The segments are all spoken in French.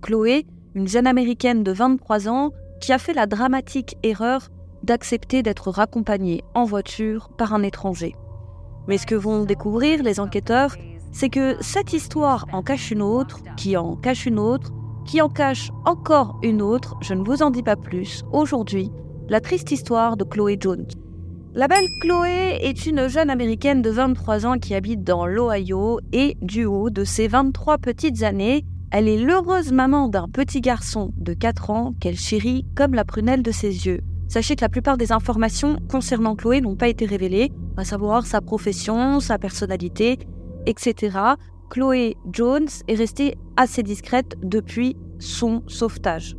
Chloé, une jeune américaine de 23 ans, qui a fait la dramatique erreur d'accepter d'être raccompagnée en voiture par un étranger. Mais ce que vont découvrir les enquêteurs, c'est que cette histoire en cache une autre, qui en cache une autre, qui en cache encore une autre, je ne vous en dis pas plus, aujourd'hui, la triste histoire de Chloé Jones. La belle Chloé est une jeune américaine de 23 ans qui habite dans l'Ohio et du haut de ses 23 petites années, elle est l'heureuse maman d'un petit garçon de 4 ans qu'elle chérit comme la prunelle de ses yeux. Sachez que la plupart des informations concernant Chloé n'ont pas été révélées, à savoir sa profession, sa personnalité, etc. Chloé Jones est restée assez discrète depuis son sauvetage.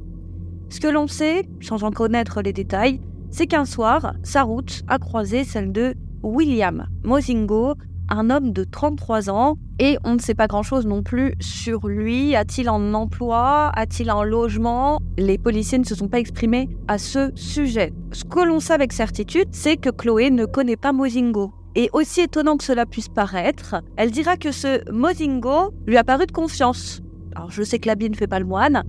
Ce que l'on sait, sans en connaître les détails, c'est qu'un soir, sa route a croisé celle de William Mozingo, un homme de 33 ans, et on ne sait pas grand-chose non plus sur lui. A-t-il un emploi? A-t-il un logement? Les policiers ne se sont pas exprimés à ce sujet. Ce que l'on sait avec certitude, c'est que Chloé ne connaît pas Mozingo. Et aussi étonnant que cela puisse paraître, elle dira que ce Mozingo lui a paru de confiance. Alors je sais que l'habit ne fait pas le moine,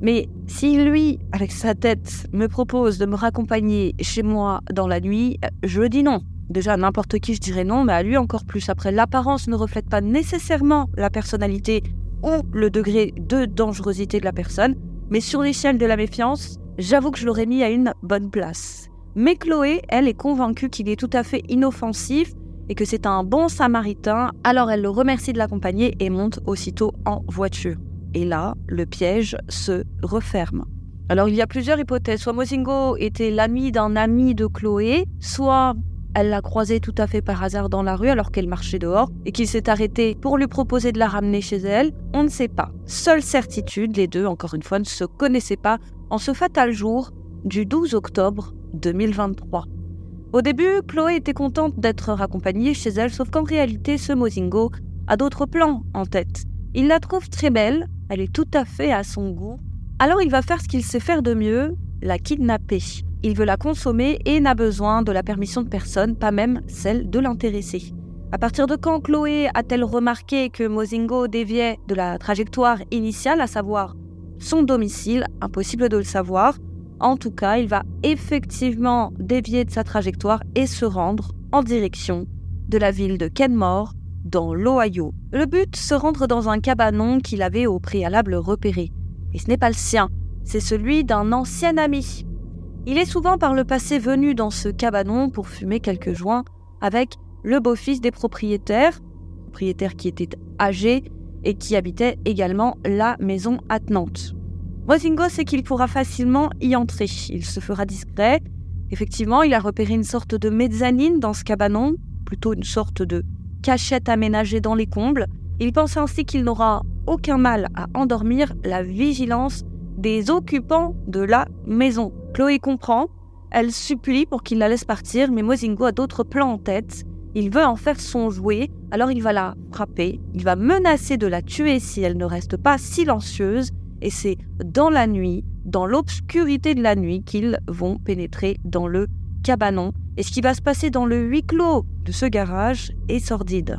mais si lui, avec sa tête, me propose de me raccompagner chez moi dans la nuit, je dis non. Déjà, n'importe qui, je dirais non, mais à lui encore plus. Après, l'apparence ne reflète pas nécessairement la personnalité ou le degré de dangerosité de la personne, mais sur l'échelle de la méfiance, j'avoue que je l'aurais mis à une bonne place. Mais Chloé, elle, est convaincue qu'il est tout à fait inoffensif et que c'est un bon samaritain, alors elle le remercie de l'accompagner et monte aussitôt en voiture. Et là, le piège se referme. Alors il y a plusieurs hypothèses. Soit Mozingo était l'ami d'un ami de Chloé, soit elle l'a croisé tout à fait par hasard dans la rue alors qu'elle marchait dehors et qu'il s'est arrêté pour lui proposer de la ramener chez elle. On ne sait pas. Seule certitude, les deux, encore une fois, ne se connaissaient pas en ce fatal jour du 12 octobre 2023. Au début, Chloé était contente d'être raccompagnée chez elle, sauf qu'en réalité, ce Mozingo a d'autres plans en tête. Il la trouve très belle, elle est tout à fait à son goût. Alors il va faire ce qu'il sait faire de mieux, la kidnapper. Il veut la consommer et n'a besoin de la permission de personne, pas même celle de l'intéressé. À partir de quand Chloé a-t-elle remarqué que Mozingo déviait de la trajectoire initiale, à savoir son domicile? Impossible de le savoir. En tout cas, il va effectivement dévier de sa trajectoire et se rendre en direction de la ville de Kenmore, dans l'Ohio. Le but, se rendre dans un cabanon qu'il avait au préalable repéré. Et ce n'est pas le sien, c'est celui d'un ancien ami. Il est souvent par le passé venu dans ce cabanon pour fumer quelques joints avec le beau-fils des propriétaires, propriétaire qui était âgé et qui habitait également la maison attenante. Mozingo sait qu'il pourra facilement y entrer. Il se fera discret. Effectivement, il a repéré une sorte de mezzanine dans ce cabanon, plutôt une sorte de cachette aménagée dans les combles. Il pense ainsi qu'il n'aura aucun mal à endormir la vigilance des occupants de la maison. Chloé comprend, elle supplie pour qu'il la laisse partir, mais Mozingo a d'autres plans en tête. Il veut en faire son jouet, alors il va la frapper, il va menacer de la tuer si elle ne reste pas silencieuse, et c'est dans la nuit, dans l'obscurité de la nuit, qu'ils vont pénétrer dans le cabanon et ce qui va se passer dans le huis clos de ce garage est sordide.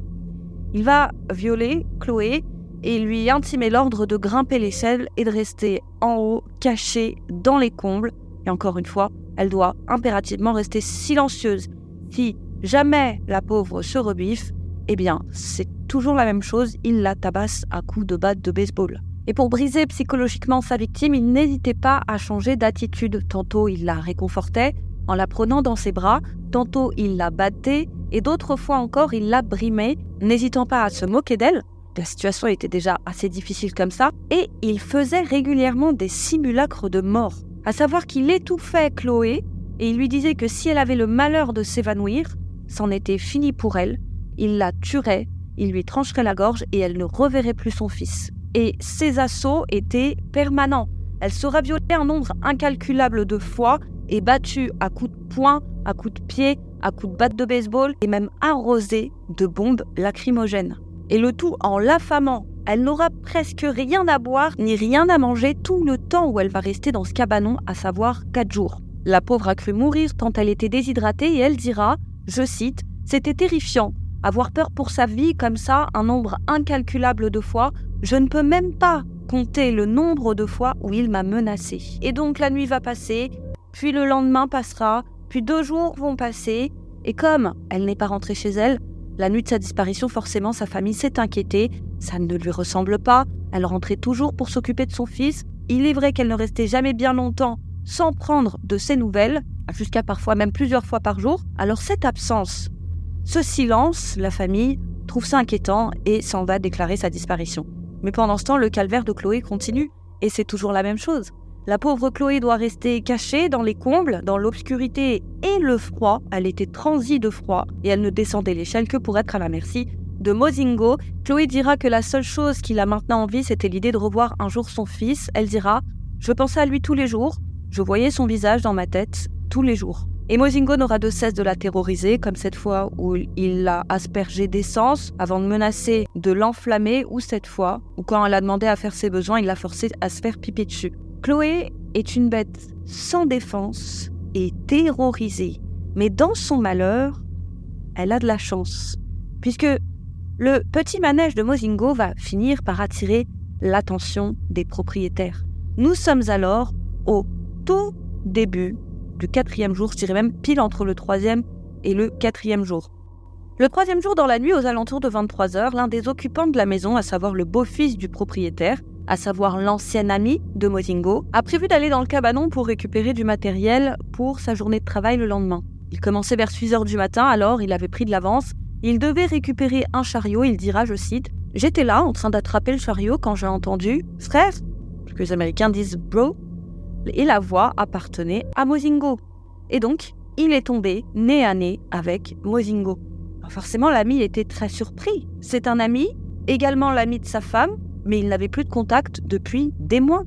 Il va violer Chloé et lui intimer l'ordre de grimper l'échelle et de rester en haut, cachée dans les combles. Et encore une fois, elle doit impérativement rester silencieuse. Si jamais la pauvre se rebiffe, eh bien, c'est toujours la même chose, il la tabasse à coups de batte de baseball. Et pour briser psychologiquement sa victime, il n'hésitait pas à changer d'attitude. Tantôt, il la réconfortait, en la prenant dans ses bras, tantôt il la battait et d'autres fois encore il la brimait, n'hésitant pas à se moquer d'elle. La situation était déjà assez difficile comme ça, et il faisait régulièrement des simulacres de mort, à savoir qu'il étouffait Chloé et il lui disait que si elle avait le malheur de s'évanouir, c'en était fini pour elle, il la tuerait, il lui trancherait la gorge et elle ne reverrait plus son fils. Et ses assauts étaient permanents. Elle sera violée un nombre incalculable de fois est battue à coups de poing, à coups de pied, à coups de batte de baseball et même arrosée de bombes lacrymogènes. Et le tout en l'affamant. Elle n'aura presque rien à boire ni rien à manger tout le temps où elle va rester dans ce cabanon, à savoir 4 jours. La pauvre a cru mourir tant elle était déshydratée et elle dira, je cite, C'était terrifiant. Avoir peur pour sa vie comme ça un nombre incalculable de fois, je ne peux même pas compter le nombre de fois où il m'a menacé. Et donc la nuit va passer, puis le lendemain passera, puis deux jours vont passer, et comme elle n'est pas rentrée chez elle, la nuit de sa disparition, forcément, sa famille s'est inquiétée, ça ne lui ressemble pas, elle rentrait toujours pour s'occuper de son fils, il est vrai qu'elle ne restait jamais bien longtemps sans prendre de ses nouvelles, jusqu'à parfois même plusieurs fois par jour, alors cette absence, ce silence, la famille trouve ça inquiétant et s'en va déclarer sa disparition. Mais pendant ce temps, le calvaire de Chloé continue, et c'est toujours la même chose. La pauvre Chloé doit rester cachée dans les combles, dans l'obscurité et le froid. Elle était transie de froid et elle ne descendait l'échelle que pour être à la merci de Mozingo. Chloé dira que la seule chose qu'il a maintenant envie, c'était l'idée de revoir un jour son fils. Elle dira Je pensais à lui tous les jours, je voyais son visage dans ma tête tous les jours. Et Mozingo n'aura de cesse de la terroriser, comme cette fois où il l'a aspergé d'essence avant de menacer de l'enflammer, ou cette fois où quand elle a demandé à faire ses besoins, il l'a forcé à se faire pipi dessus. Chloé est une bête sans défense et terrorisée. Mais dans son malheur, elle a de la chance, puisque le petit manège de Mozingo va finir par attirer l'attention des propriétaires. Nous sommes alors au tout début du quatrième jour, je dirais même pile entre le troisième et le quatrième jour. Le troisième jour dans la nuit, aux alentours de 23 heures, l'un des occupants de la maison, à savoir le beau-fils du propriétaire, à savoir l'ancien ami de Mozingo, a prévu d'aller dans le cabanon pour récupérer du matériel pour sa journée de travail le lendemain. Il commençait vers 6 heures du matin, alors il avait pris de l'avance. Il devait récupérer un chariot, il dira, je cite, J'étais là en train d'attraper le chariot quand j'ai entendu Frère, que les Américains disent bro, et la voix appartenait à Mozingo. Et donc, il est tombé nez à nez avec Mozingo. forcément, l'ami était très surpris. C'est un ami, également l'ami de sa femme, mais il n'avait plus de contact depuis des mois.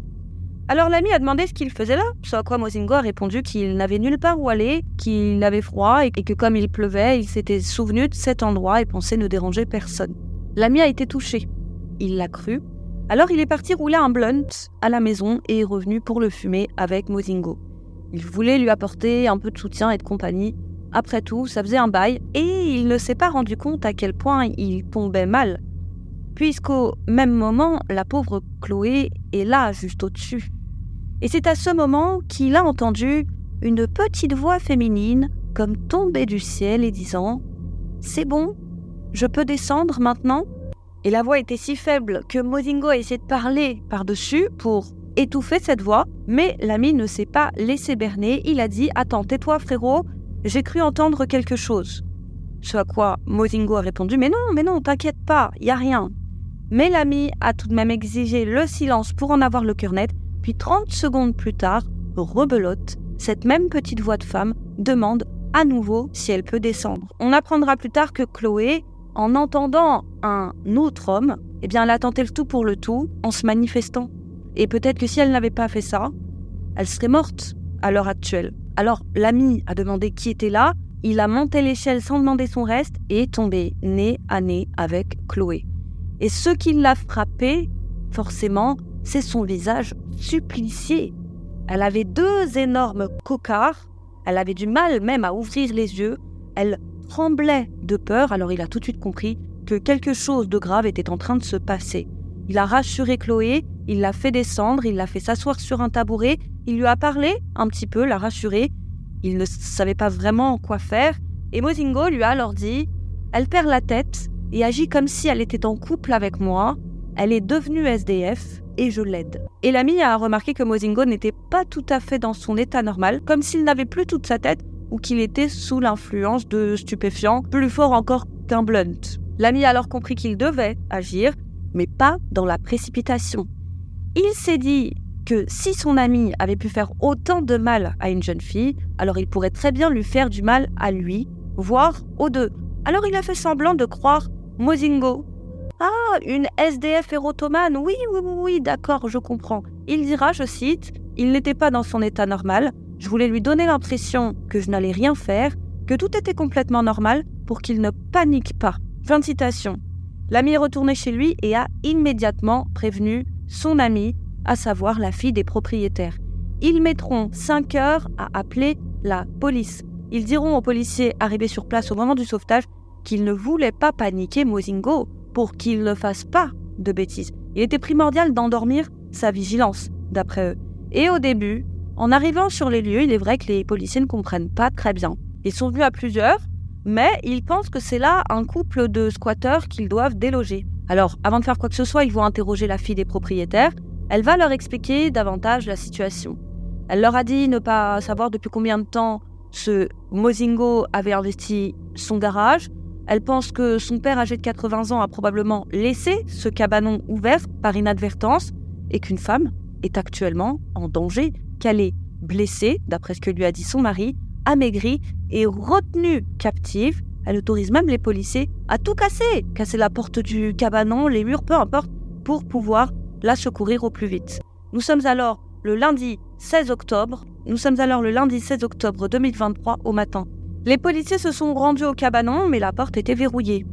Alors l'ami a demandé ce qu'il faisait là, ce à quoi Mozingo a répondu qu'il n'avait nulle part où aller, qu'il avait froid et que comme il pleuvait, il s'était souvenu de cet endroit et pensait ne déranger personne. L'ami a été touché. Il l'a cru alors il est parti rouler un blunt à la maison et est revenu pour le fumer avec Mozingo. Il voulait lui apporter un peu de soutien et de compagnie. Après tout, ça faisait un bail et il ne s'est pas rendu compte à quel point il tombait mal. Puisqu'au même moment, la pauvre Chloé est là, juste au-dessus. Et c'est à ce moment qu'il a entendu une petite voix féminine comme tomber du ciel et disant ⁇ C'est bon, je peux descendre maintenant ?⁇ et la voix était si faible que Mozingo a essayé de parler par-dessus pour étouffer cette voix, mais l'ami ne s'est pas laissé berner. Il a dit Attends, tais-toi, frérot, j'ai cru entendre quelque chose. Ce à quoi Mozingo a répondu Mais non, mais non, t'inquiète pas, y a rien. Mais l'ami a tout de même exigé le silence pour en avoir le cœur net, puis 30 secondes plus tard, rebelote, cette même petite voix de femme demande à nouveau si elle peut descendre. On apprendra plus tard que Chloé en entendant un autre homme, eh bien, elle a tenté le tout pour le tout en se manifestant. Et peut-être que si elle n'avait pas fait ça, elle serait morte à l'heure actuelle. Alors, l'ami a demandé qui était là, il a monté l'échelle sans demander son reste et est tombé nez à nez avec Chloé. Et ce qui l'a frappé, forcément, c'est son visage supplicié. Elle avait deux énormes cocards, elle avait du mal même à ouvrir les yeux, elle tremblait de peur, alors il a tout de suite compris que quelque chose de grave était en train de se passer. Il a rassuré Chloé, il l'a fait descendre, il l'a fait s'asseoir sur un tabouret, il lui a parlé un petit peu, l'a rassuré. Il ne savait pas vraiment quoi faire, et Mozingo lui a alors dit Elle perd la tête et agit comme si elle était en couple avec moi, elle est devenue SDF et je l'aide. Et l'ami a remarqué que Mozingo n'était pas tout à fait dans son état normal, comme s'il n'avait plus toute sa tête, ou qu'il était sous l'influence de stupéfiants plus forts encore qu'un blunt. L'ami a alors compris qu'il devait agir, mais pas dans la précipitation. Il s'est dit que si son ami avait pu faire autant de mal à une jeune fille, alors il pourrait très bien lui faire du mal à lui, voire aux deux. Alors il a fait semblant de croire Mozingo. Ah, une SDF érotomane, oui, oui, oui, oui d'accord, je comprends. Il dira, je cite, il n'était pas dans son état normal, je voulais lui donner l'impression que je n'allais rien faire, que tout était complètement normal pour qu'il ne panique pas. Fin de citation. L'ami est retourné chez lui et a immédiatement prévenu son ami, à savoir la fille des propriétaires. Ils mettront 5 heures à appeler la police. Ils diront aux policiers arrivés sur place au moment du sauvetage qu'ils ne voulaient pas paniquer Mozingo pour qu'il ne fasse pas de bêtises. Il était primordial d'endormir sa vigilance, d'après eux. Et au début, en arrivant sur les lieux, il est vrai que les policiers ne comprennent pas très bien. Ils sont venus à plusieurs, mais ils pensent que c'est là un couple de squatteurs qu'ils doivent déloger. Alors, avant de faire quoi que ce soit, ils vont interroger la fille des propriétaires. Elle va leur expliquer davantage la situation. Elle leur a dit ne pas savoir depuis combien de temps ce Mozingo avait investi son garage. Elle pense que son père âgé de 80 ans a probablement laissé ce cabanon ouvert par inadvertance et qu'une femme est actuellement en danger, qu'elle est blessée, d'après ce que lui a dit son mari, amaigrie et retenue captive. Elle autorise même les policiers à tout casser, casser la porte du cabanon, les murs, peu importe, pour pouvoir la secourir au plus vite. Nous sommes alors le lundi 16 octobre. Nous sommes alors le lundi 16 octobre 2023 au matin. Les policiers se sont rendus au cabanon, mais la porte était verrouillée.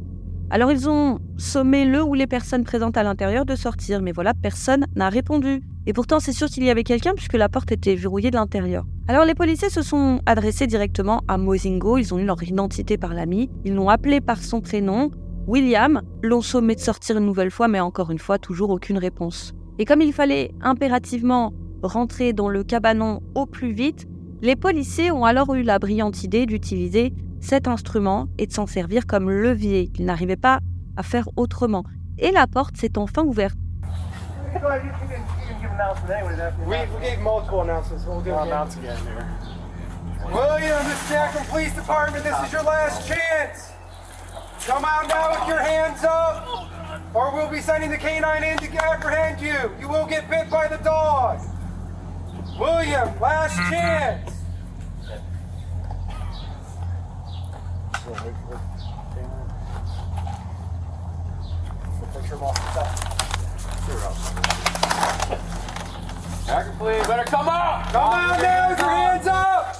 Alors ils ont sommé le ou les personnes présentes à l'intérieur de sortir, mais voilà, personne n'a répondu. Et pourtant, c'est sûr qu'il y avait quelqu'un puisque la porte était verrouillée de l'intérieur. Alors les policiers se sont adressés directement à Mozingo, ils ont eu leur identité par l'ami, ils l'ont appelé par son prénom, William, l'ont sommé de sortir une nouvelle fois, mais encore une fois, toujours aucune réponse. Et comme il fallait impérativement rentrer dans le cabanon au plus vite, les policiers ont alors eu la brillante idée d'utiliser cet instrument et de s'en servir comme levier. Ils n'arrivaient pas à faire autrement. Et la porte s'est enfin ouverte. William, this is Jackson Police Department. This is your last chance. Come out now with your hands up, or we'll be sending the canine in to apprehend you. You will get bit by the dog. William, last chance. Better come out. Come out now with your hands up.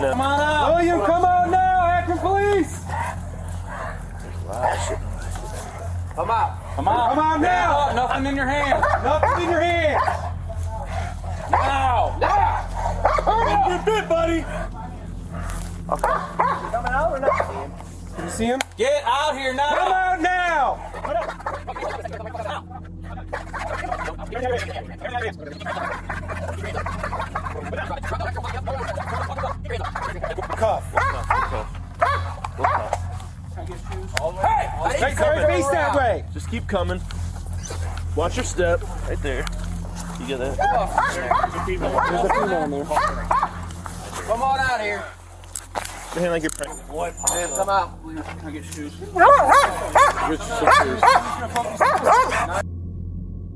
Come on out. Come out now. Akron Police. Come out. Come out. Come out now. Nothing in your hand. Nothing in your hand. Now. Now. Don't get bit, buddy. Coming out or not? Can you see him? Get out here now. Come out now. Cuff. Hey, hey, sir, face that way. Just keep coming. Watch your step. Right there. You get that? There's a female in there. Come on out here. Your hand like you're pregnant. Man, come out. Can I get shoes?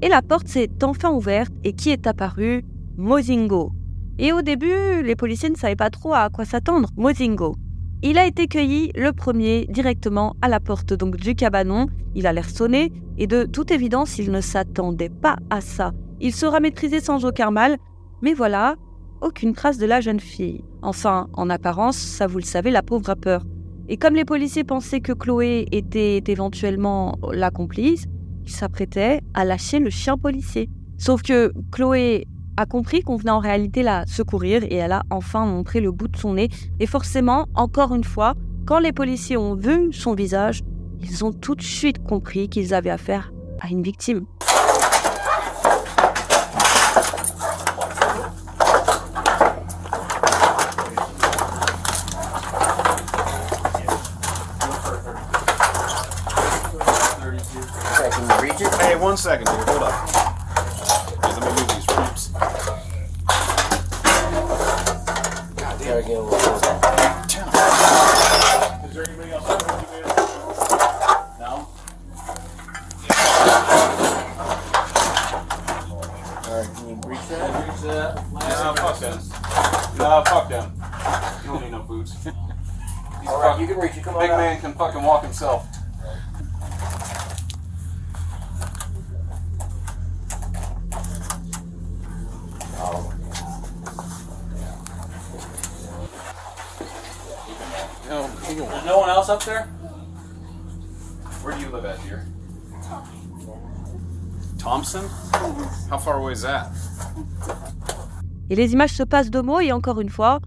Et la porte s'est enfin ouverte et qui est apparu? Mozingo. Et au début, les policiers ne savaient pas trop à quoi s'attendre. Mozingo. Il a été cueilli le premier directement à la porte donc du cabanon. Il a l'air sonné et de toute évidence, il ne s'attendait pas à ça. Il sera maîtrisé sans aucun mal, mais voilà, aucune trace de la jeune fille. Enfin, en apparence, ça vous le savez, la pauvre a peur. Et comme les policiers pensaient que Chloé était éventuellement la complice, ils s'apprêtaient à lâcher le chien policier. Sauf que Chloé a compris qu'on venait en réalité la secourir et elle a enfin montré le bout de son nez. Et forcément, encore une fois, quand les policiers ont vu son visage, ils ont tout de suite compris qu'ils avaient affaire à une victime. One second, dude. Hold up. Hey, let me move these ropes. Gotta get a little Alright, can you reach that? Nah, fuck them. Nah, fuck them. You don't need no boots. Alright, you can reach it. Come on Big out. man can fucking walk himself. Et les images se passent de mots et encore une fois,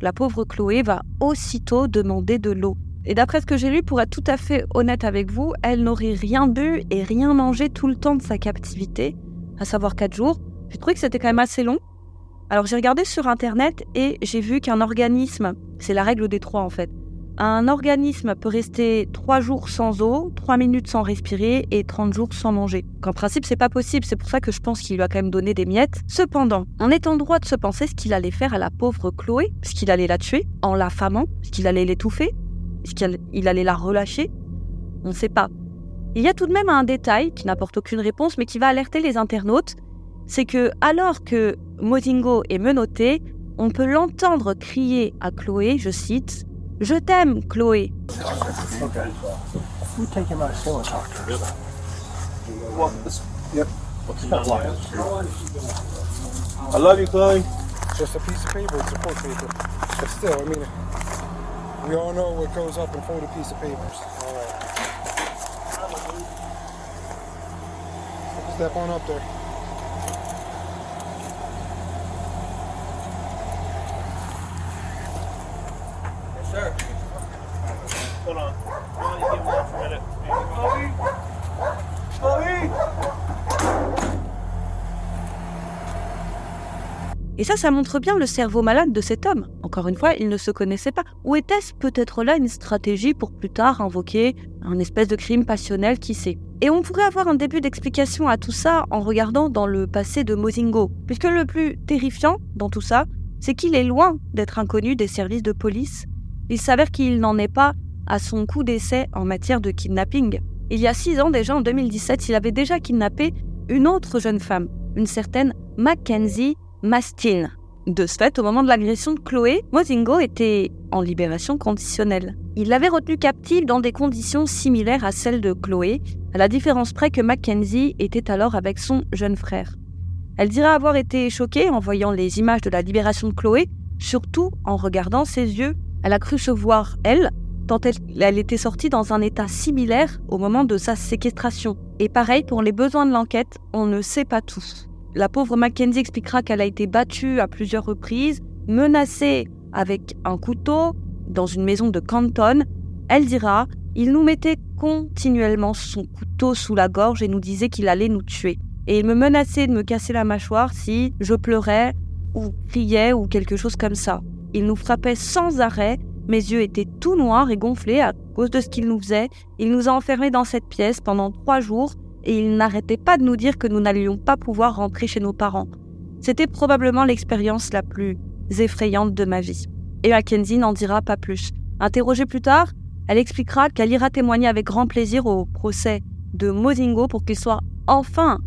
la pauvre Chloé va aussitôt demander de l'eau. Et d'après ce que j'ai lu, pour être tout à fait honnête avec vous, elle n'aurait rien bu et rien mangé tout le temps de sa captivité, à savoir 4 jours. J'ai trouvé que c'était quand même assez long. Alors j'ai regardé sur internet et j'ai vu qu'un organisme, c'est la règle des trois en fait, un organisme peut rester 3 jours sans eau, 3 minutes sans respirer et 30 jours sans manger. En principe, c'est pas possible, c'est pour ça que je pense qu'il lui a quand même donné des miettes. Cependant, on est en droit de se penser ce qu'il allait faire à la pauvre Chloé, puisqu'il allait la tuer en l'affamant, puisqu'il allait l'étouffer, puisqu'il allait la relâcher. On ne sait pas. Il y a tout de même un détail qui n'apporte aucune réponse, mais qui va alerter les internautes, c'est que alors que Mozingo est menotté, on peut l'entendre crier à Chloé, je cite, Je t'aime, Chloé. I love you, Chloe. Just a piece of paper, it's supposed to be. But still, I mean, we all know what goes up in 40 piece of papers. All right. Step on up there. Et ça, ça montre bien le cerveau malade de cet homme. Encore une fois, il ne se connaissait pas. Ou était-ce peut-être là une stratégie pour plus tard invoquer un espèce de crime passionnel, qui sait? Et on pourrait avoir un début d'explication à tout ça en regardant dans le passé de Mozingo. Puisque le plus terrifiant dans tout ça, c'est qu'il est loin d'être inconnu des services de police. Il s'avère qu'il n'en est pas à son coup d'essai en matière de kidnapping. Il y a six ans déjà, en 2017, il avait déjà kidnappé une autre jeune femme, une certaine Mackenzie De ce fait, au moment de l'agression de Chloé, Mozingo était en libération conditionnelle. Il l'avait retenue captive dans des conditions similaires à celles de Chloé, à la différence près que Mackenzie était alors avec son jeune frère. Elle dira avoir été choquée en voyant les images de la libération de Chloé, surtout en regardant ses yeux. Elle a cru se voir, elle, tant elle, elle était sortie dans un état similaire au moment de sa séquestration. Et pareil, pour les besoins de l'enquête, on ne sait pas tout. La pauvre Mackenzie expliquera qu'elle a été battue à plusieurs reprises, menacée avec un couteau dans une maison de Canton. Elle dira Il nous mettait continuellement son couteau sous la gorge et nous disait qu'il allait nous tuer. Et il me menaçait de me casser la mâchoire si je pleurais ou criais ou quelque chose comme ça. Il nous frappait sans arrêt. Mes yeux étaient tout noirs et gonflés à cause de ce qu'il nous faisait. Il nous a enfermés dans cette pièce pendant trois jours et il n'arrêtait pas de nous dire que nous n'allions pas pouvoir rentrer chez nos parents. C'était probablement l'expérience la plus effrayante de ma vie. Et Mackenzie n'en dira pas plus. Interrogée plus tard, elle expliquera qu'elle ira témoigner avec grand plaisir au procès de Mozingo pour qu'il soit enfin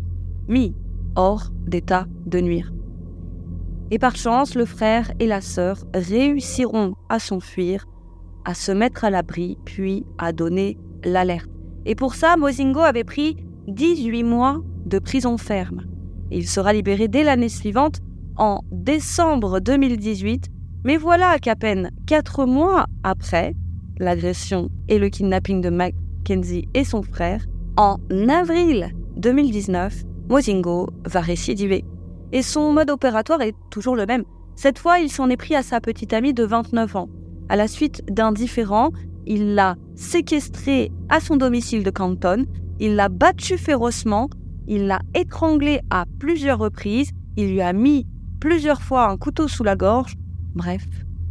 mis hors d'état de nuire. Et par chance, le frère et la sœur réussiront à s'enfuir, à se mettre à l'abri, puis à donner l'alerte. Et pour ça, Mozingo avait pris 18 mois de prison ferme. Il sera libéré dès l'année suivante, en décembre 2018, mais voilà qu'à peine 4 mois après l'agression et le kidnapping de Mackenzie et son frère, en avril 2019, Mozingo va récidiver. Et son mode opératoire est toujours le même. Cette fois, il s'en est pris à sa petite amie de 29 ans. À la suite d'un différend, il l'a séquestrée à son domicile de Canton il l'a battue férocement, il l'a étranglée à plusieurs reprises, il lui a mis plusieurs fois un couteau sous la gorge. Bref,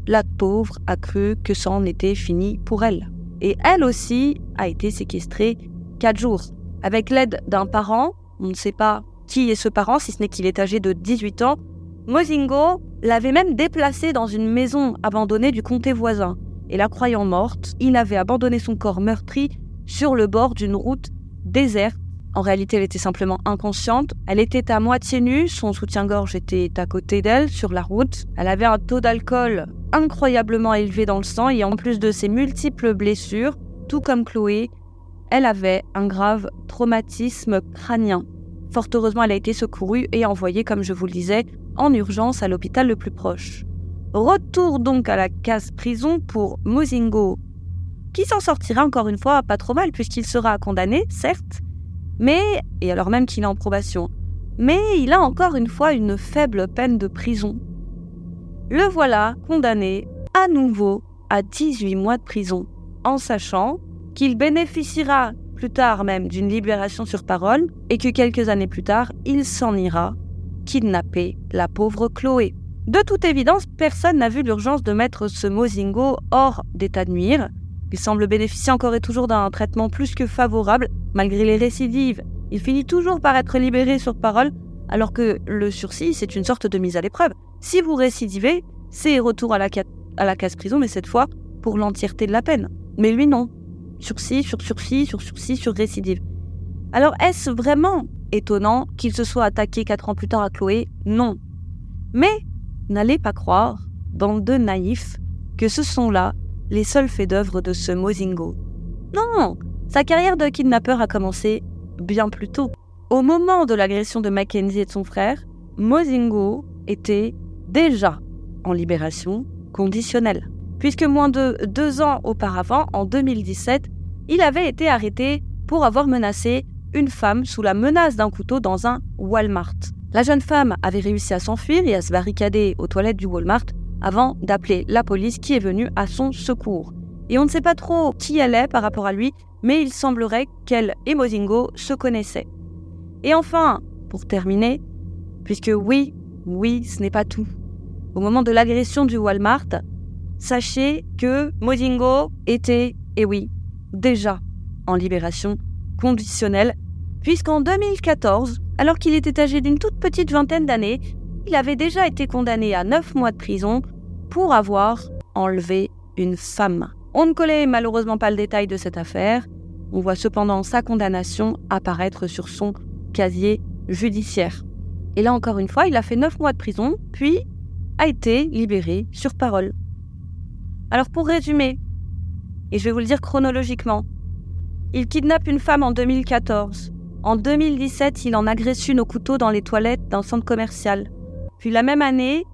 la pauvre a cru que ça en était fini pour elle. Et elle aussi a été séquestrée quatre jours. Avec l'aide d'un parent, on ne sait pas qui est ce parent, si ce n'est qu'il est âgé de 18 ans, Mozingo l'avait même déplacée dans une maison abandonnée du comté voisin. Et la croyant morte, il avait abandonné son corps meurtri sur le bord d'une route déserte. En réalité, elle était simplement inconsciente. Elle était à moitié nue, son soutien-gorge était à côté d'elle, sur la route. Elle avait un taux d'alcool incroyablement élevé dans le sang et en plus de ses multiples blessures, tout comme Chloé, elle avait un grave traumatisme crânien. Fort heureusement, elle a été secourue et envoyée, comme je vous le disais, en urgence à l'hôpital le plus proche. Retour donc à la case prison pour Mozingo, qui s'en sortira encore une fois pas trop mal puisqu'il sera condamné, certes, mais, et alors même qu'il est en probation, mais il a encore une fois une faible peine de prison. Le voilà condamné à nouveau à 18 mois de prison. en sachant qu'il bénéficiera plus tard même d'une libération sur parole et que quelques années plus tard, il s'en ira kidnapper la pauvre Chloé. De toute évidence, personne n'a vu l'urgence de mettre ce Mozingo hors d'état de nuire. Il semble bénéficier encore et toujours d'un traitement plus que favorable, malgré les récidives. Il finit toujours par être libéré sur parole, alors que le sursis, c'est une sorte de mise à l'épreuve. Si vous récidivez, c'est retour à la, à la case prison, mais cette fois pour l'entièreté de la peine. Mais lui, non. Sursis, sur sursis, sur sursis, sur récidive. Alors, est-ce vraiment étonnant qu'il se soit attaqué quatre ans plus tard à Chloé? Non. Mais n'allez pas croire, bande de naïfs, que ce sont là les seuls faits d'œuvre de ce Mozingo. Non Sa carrière de kidnappeur a commencé bien plus tôt. Au moment de l'agression de Mackenzie et de son frère, Mozingo était déjà en libération conditionnelle. Puisque moins de deux ans auparavant, en 2017, il avait été arrêté pour avoir menacé une femme sous la menace d'un couteau dans un Walmart. La jeune femme avait réussi à s'enfuir et à se barricader aux toilettes du Walmart avant d'appeler la police qui est venue à son secours. Et on ne sait pas trop qui elle est par rapport à lui, mais il semblerait qu'elle et Mozingo se connaissaient. Et enfin, pour terminer, puisque oui, oui, ce n'est pas tout. Au moment de l'agression du Walmart, sachez que Mozingo était, et oui, déjà en libération conditionnelle, puisqu'en 2014, alors qu'il était âgé d'une toute petite vingtaine d'années, il avait déjà été condamné à 9 mois de prison pour avoir enlevé une femme. On ne connaît malheureusement pas le détail de cette affaire, on voit cependant sa condamnation apparaître sur son casier judiciaire. Et là encore une fois, il a fait 9 mois de prison, puis a été libéré sur parole. Alors pour résumer, et je vais vous le dire chronologiquement, il kidnappe une femme en 2014. En 2017, il en agresse une au couteau dans les toilettes d'un centre commercial. Puis la même année,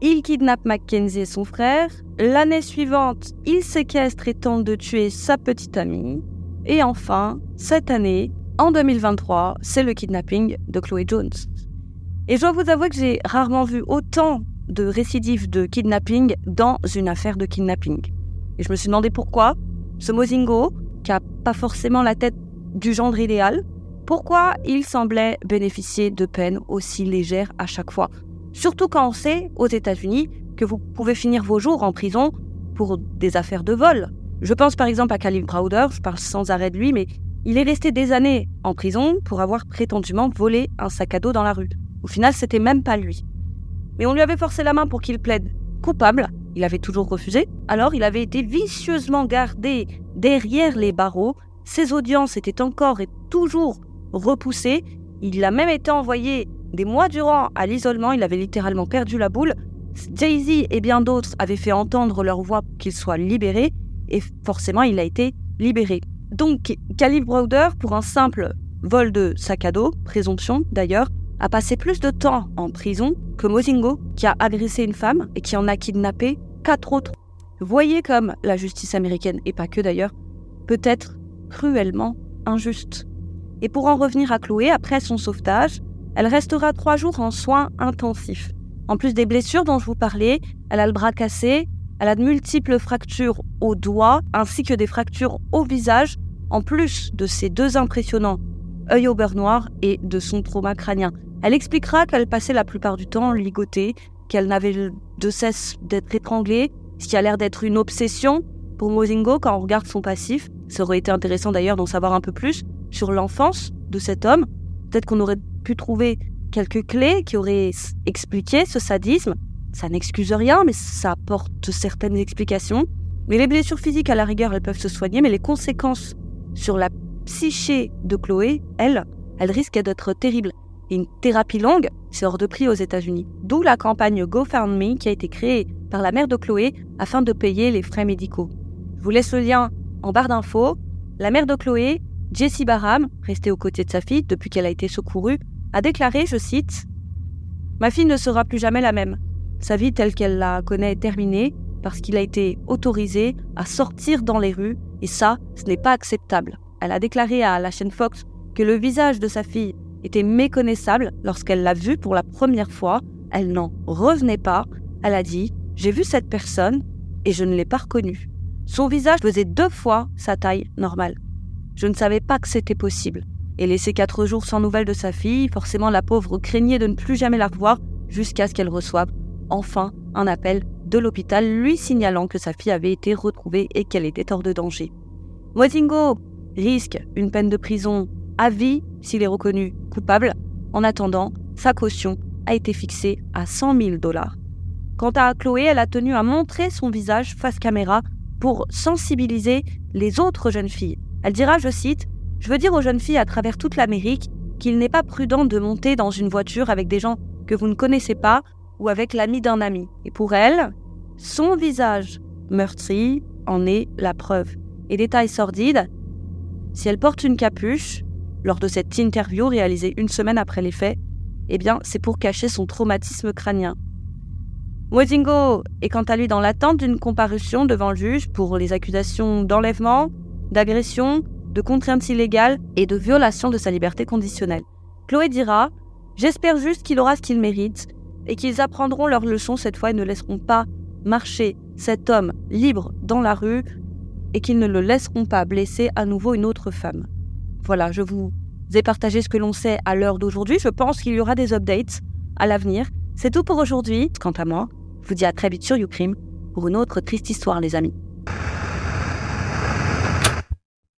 il kidnappe Mackenzie et son frère. L'année suivante, il séquestre et tente de tuer sa petite amie. Et enfin, cette année, en 2023, c'est le kidnapping de Chloé Jones. Et je dois vous avouer que j'ai rarement vu autant de récidives de kidnapping dans une affaire de kidnapping. Et je me suis demandé pourquoi ce Mozingo, qui n'a pas forcément la tête du genre idéal, pourquoi il semblait bénéficier de peines aussi légères à chaque fois. Surtout quand on sait, aux États-Unis, que vous pouvez finir vos jours en prison pour des affaires de vol. Je pense par exemple à Caleb Browder, je parle sans arrêt de lui, mais il est resté des années en prison pour avoir prétendument volé un sac à dos dans la rue. Au final, c'était même pas lui. Mais on lui avait forcé la main pour qu'il plaide coupable. Il avait toujours refusé. Alors il avait été vicieusement gardé derrière les barreaux. Ses audiences étaient encore et toujours repoussées. Il a même été envoyé des mois durant à l'isolement. Il avait littéralement perdu la boule. Jay-Z et bien d'autres avaient fait entendre leur voix pour qu'il soit libéré. Et forcément, il a été libéré. Donc, Caleb Browder, pour un simple vol de sac à dos, présomption d'ailleurs, a passé plus de temps en prison que Mozingo, qui a agressé une femme et qui en a kidnappé quatre autres. Voyez comme la justice américaine, et pas que d'ailleurs, peut être cruellement injuste. Et pour en revenir à Chloé, après son sauvetage, elle restera trois jours en soins intensifs. En plus des blessures dont je vous parlais, elle a le bras cassé, elle a de multiples fractures au doigt, ainsi que des fractures au visage, en plus de ses deux impressionnants œil au beurre noir et de son trauma crânien. Elle expliquera qu'elle passait la plupart du temps ligotée, qu'elle n'avait de cesse d'être étranglée, ce qui a l'air d'être une obsession pour Mozingo quand on regarde son passif. Ça aurait été intéressant d'ailleurs d'en savoir un peu plus sur l'enfance de cet homme. Peut-être qu'on aurait pu trouver quelques clés qui auraient expliqué ce sadisme. Ça n'excuse rien, mais ça apporte certaines explications. Mais les blessures physiques, à la rigueur, elles peuvent se soigner, mais les conséquences sur la psyché de Chloé, elle, elle risque d'être terrible une thérapie longue, c'est hors de prix aux États-Unis. D'où la campagne GoFundMe qui a été créée par la mère de Chloé afin de payer les frais médicaux. Je vous laisse le lien en barre d'infos. La mère de Chloé, Jessie Barham, restée aux côtés de sa fille depuis qu'elle a été secourue, a déclaré, je cite, Ma fille ne sera plus jamais la même. Sa vie telle qu'elle la connaît est terminée parce qu'il a été autorisé à sortir dans les rues et ça, ce n'est pas acceptable. Elle a déclaré à la chaîne Fox que le visage de sa fille était méconnaissable lorsqu'elle l'a vu pour la première fois. Elle n'en revenait pas. Elle a dit J'ai vu cette personne et je ne l'ai pas reconnue. Son visage faisait deux fois sa taille normale. Je ne savais pas que c'était possible. Et laisser quatre jours sans nouvelles de sa fille, forcément la pauvre craignait de ne plus jamais la revoir jusqu'à ce qu'elle reçoive enfin un appel de l'hôpital lui signalant que sa fille avait été retrouvée et qu'elle était hors de danger. Mozingo risque une peine de prison à vie s'il est reconnu coupable. En attendant, sa caution a été fixée à 100 000 dollars. Quant à Chloé, elle a tenu à montrer son visage face caméra pour sensibiliser les autres jeunes filles. Elle dira, je cite, Je veux dire aux jeunes filles à travers toute l'Amérique qu'il n'est pas prudent de monter dans une voiture avec des gens que vous ne connaissez pas ou avec l'ami d'un ami. Et pour elle, son visage meurtri en est la preuve. Et détail sordide, si elle porte une capuche, lors de cette interview réalisée une semaine après les faits, eh bien, c'est pour cacher son traumatisme crânien. Mozingo est quant à lui dans l'attente d'une comparution devant le juge pour les accusations d'enlèvement, d'agression, de contrainte illégale et de violation de sa liberté conditionnelle. Chloé dira J'espère juste qu'il aura ce qu'il mérite et qu'ils apprendront leur leçon cette fois et ne laisseront pas marcher cet homme libre dans la rue et qu'ils ne le laisseront pas blesser à nouveau une autre femme. Voilà, je vous ai partagé ce que l'on sait à l'heure d'aujourd'hui. Je pense qu'il y aura des updates à l'avenir. C'est tout pour aujourd'hui. Quant à moi, je vous dis à très vite sur YouCrime pour une autre triste histoire, les amis.